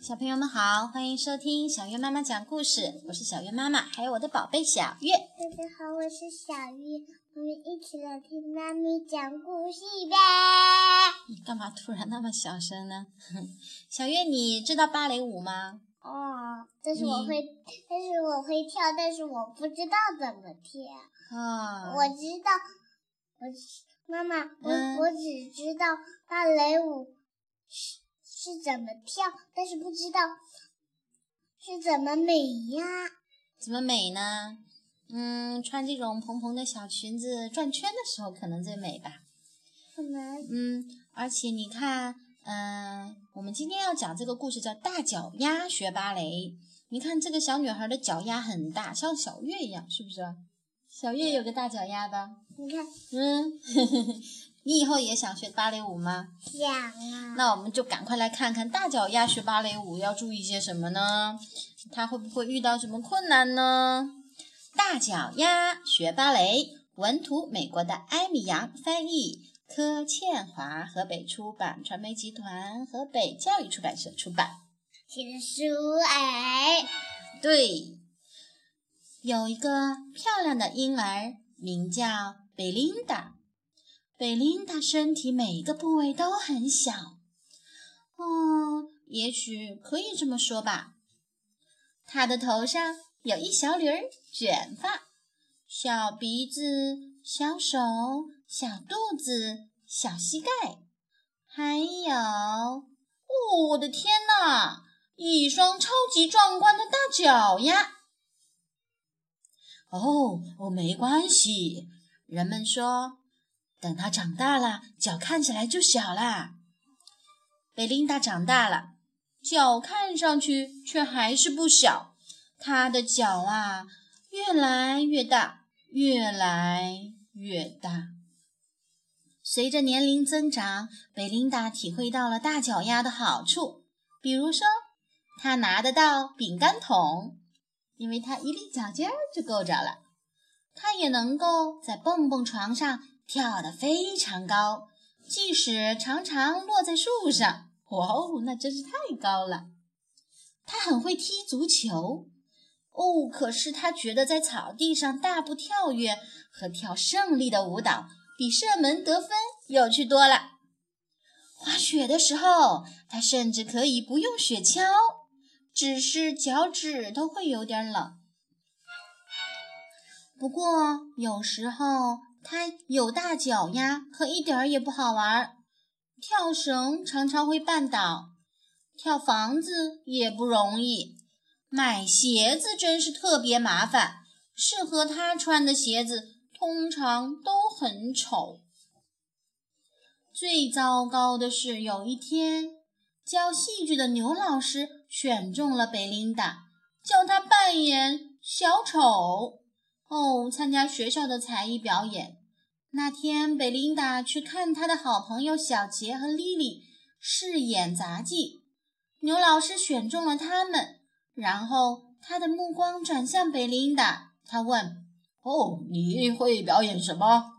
小朋友们好，欢迎收听小月妈妈讲故事。我是小月妈妈，还有我的宝贝小月。大家好，我是小月，我们一起来听妈咪讲故事吧。你干嘛突然那么小声呢？小月，你知道芭蕾舞吗？哦，但是我会，但是我会跳，但是我不知道怎么跳。啊，我知道，我妈妈，我、嗯我只知道芭蕾舞是是怎么跳，但是不知道是怎么美呀。怎么美呢？嗯，穿这种蓬蓬的小裙子转圈的时候可能最美吧。可能嗯，而且你看，嗯、我们今天要讲这个故事叫《大脚丫学芭蕾》。你看这个小女孩的脚丫很大，像小月一样，是不是？小月有个大脚丫吧？你看嗯，你以后也想学芭蕾舞吗？想啊，那我们就赶快来看看大脚丫学芭蕾舞要注意些什么呢？他会不会遇到什么困难呢？大脚丫学芭蕾，文图美国的艾米扬翻译，柯倩华，河北出版传媒集团河北教育出版社出版。写的书哎，对，有一个漂亮的婴儿，名叫贝琳达。贝琳达身体每一个部位都很小，哦，也许可以这么说吧。她的头上有一小缕儿卷发，小鼻子、小手、小肚子、小膝盖，还有，哦，我的天哪！一双超级壮观的大脚丫。哦哦，没关系。人们说，等他长大了，脚看起来就小啦。贝琳达长大了，脚看上去却还是不小。她的脚啊，越来越大，越来越大。随着年龄增长，贝琳达体会到了大脚丫的好处，比如说。她拿得到饼干桶，因为她一粒脚尖儿就够着了。他也能够在蹦蹦床上跳得非常高，即使常常落在树上。哇哦，那真是太高了！他很会踢足球，哦，可是他觉得在草地上大步跳跃和跳胜利的舞蹈比射门得分有趣多了。滑雪的时候，他甚至可以不用雪橇。只是脚趾头会有点冷，不过有时候它有大脚丫，可一点儿也不好玩。跳绳常常会绊倒，跳房子也不容易，买鞋子真是特别麻烦。适合他穿的鞋子通常都很丑。最糟糕的是，有一天。教戏剧的牛老师选中了贝琳达，叫她扮演小丑哦，参加学校的才艺表演。那天，贝琳达去看她的好朋友小杰和莉莉饰演杂技。牛老师选中了他们，然后他的目光转向贝琳达，他问：“哦，你会表演什么？”“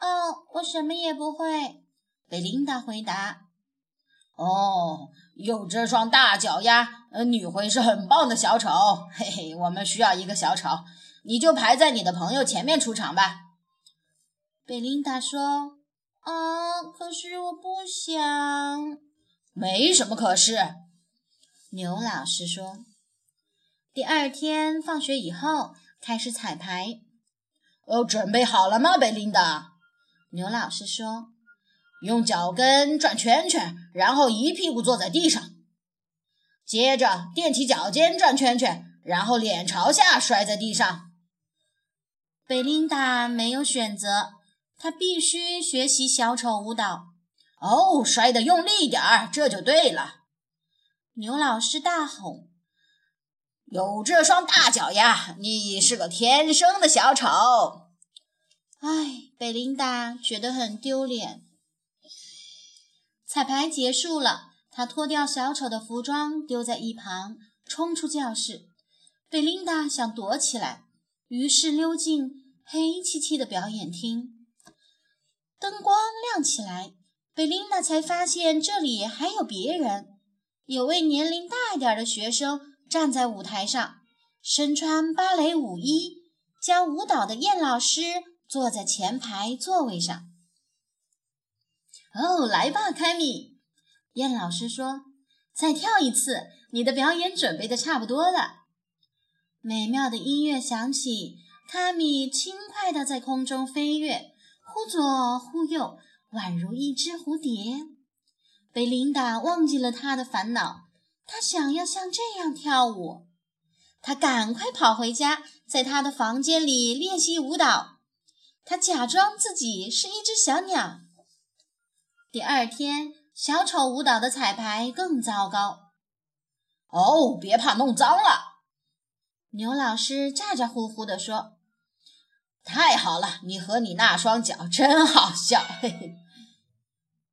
哦，我什么也不会。”贝琳达回答。哦，有这双大脚丫，呃，你会是很棒的小丑。嘿嘿，我们需要一个小丑，你就排在你的朋友前面出场吧。贝琳达说：“啊，可是我不想。”没什么可是。牛老师说。第二天放学以后开始彩排。哦，准备好了吗，贝琳达？牛老师说。用脚跟转圈圈，然后一屁股坐在地上。接着踮起脚尖转圈圈，然后脸朝下摔在地上。贝琳达没有选择，她必须学习小丑舞蹈。哦，摔得用力一点儿，这就对了。牛老师大吼：“有这双大脚丫，你是个天生的小丑。”唉，贝琳达觉得很丢脸。彩排结束了，他脱掉小丑的服装，丢在一旁，冲出教室。贝琳达想躲起来，于是溜进黑漆漆的表演厅。灯光亮起来，贝琳达才发现这里还有别人。有位年龄大一点的学生站在舞台上，身穿芭蕾舞衣，教舞蹈的燕老师坐在前排座位上。哦，来吧，凯米，燕老师说：“再跳一次，你的表演准备的差不多了。”美妙的音乐响起，卡米轻快地在空中飞跃，忽左忽右，宛如一只蝴蝶。贝琳达忘记了她的烦恼，她想要像这样跳舞。她赶快跑回家，在她的房间里练习舞蹈。她假装自己是一只小鸟。第二天，小丑舞蹈的彩排更糟糕。哦，别怕弄脏了，牛老师咋咋呼呼地说：“太好了，你和你那双脚真好笑。”嘿嘿。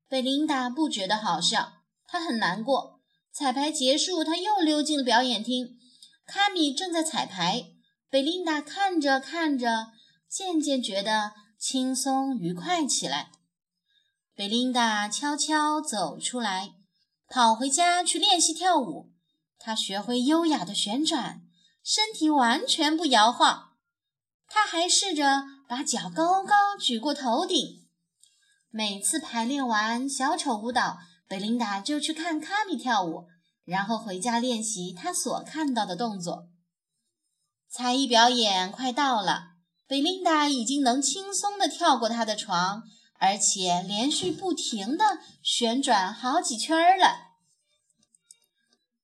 贝琳达不觉得好笑，她很难过。彩排结束，她又溜进了表演厅。卡米正在彩排，贝琳达看着看着，渐渐觉得轻松愉快起来。贝琳达悄悄走出来，跑回家去练习跳舞。她学会优雅的旋转，身体完全不摇晃。他还试着把脚高高举过头顶。每次排练完小丑舞蹈，贝琳达就去看卡米跳舞，然后回家练习他所看到的动作。才艺表演快到了，贝琳达已经能轻松地跳过他的床，而且连续不停地旋转好几圈了。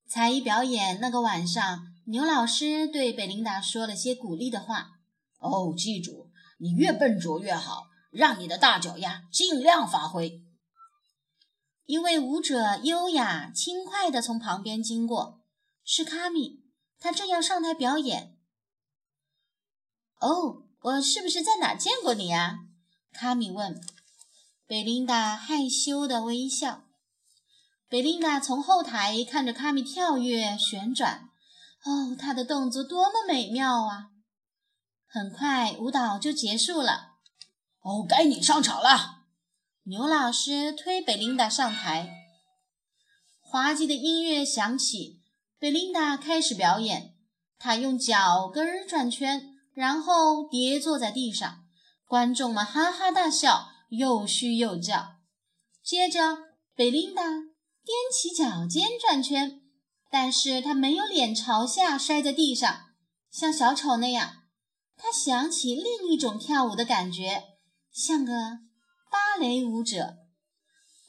才艺表演那个晚上，牛老师对贝琳达说了些鼓励的话：“哦，记住，你越笨拙越好。”让你的大脚丫尽量发挥。一位舞者优雅轻快地从旁边经过，是卡米，他正要上台表演。哦，我是不是在哪见过你啊？卡米问。贝琳达害羞地微笑。贝琳达从后台看着卡米跳跃旋转，哦，他的动作多么美妙啊！很快，舞蹈就结束了。哦，该你上场了。牛老师推贝琳达上台，滑稽的音乐响起，贝琳达开始表演。她用脚跟转圈，然后跌坐在地上。观众们哈哈大笑，又嘘又叫。接着，贝琳达踮起脚尖转圈，但是她没有脸朝下摔在地上，像小丑那样。他想起另一种跳舞的感觉。像个芭蕾舞者，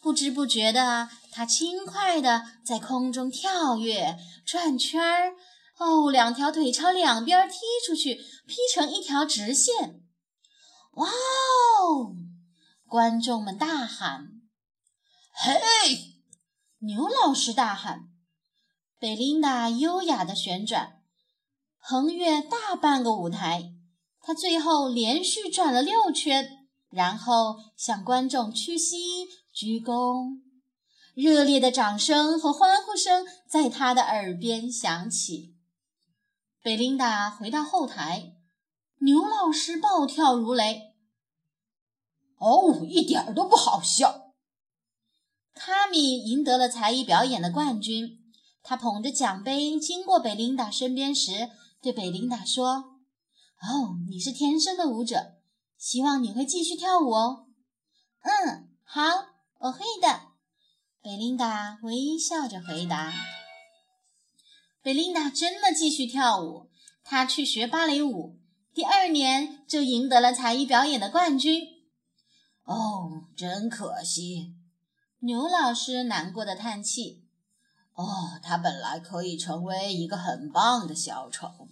不知不觉的，他轻快地在空中跳跃、转圈儿。哦，两条腿朝两边踢出去，劈成一条直线。哇哦！观众们大喊：“嘿！”牛老师大喊。贝琳达优雅的旋转，横越大半个舞台。他最后连续转了六圈。然后向观众屈膝鞠躬，热烈的掌声和欢呼声在他的耳边响起。贝琳达回到后台，牛老师暴跳如雷：“哦，一点都不好笑！”卡米赢得了才艺表演的冠军。他捧着奖杯经过贝琳达身边时，对贝琳达说：“哦，你是天生的舞者。”希望你会继续跳舞哦。嗯，好，我会的。贝琳达微笑着回答。贝琳达真的继续跳舞，她去学芭蕾舞，第二年就赢得了才艺表演的冠军。哦，真可惜。牛老师难过的叹气。哦，他本来可以成为一个很棒的小丑。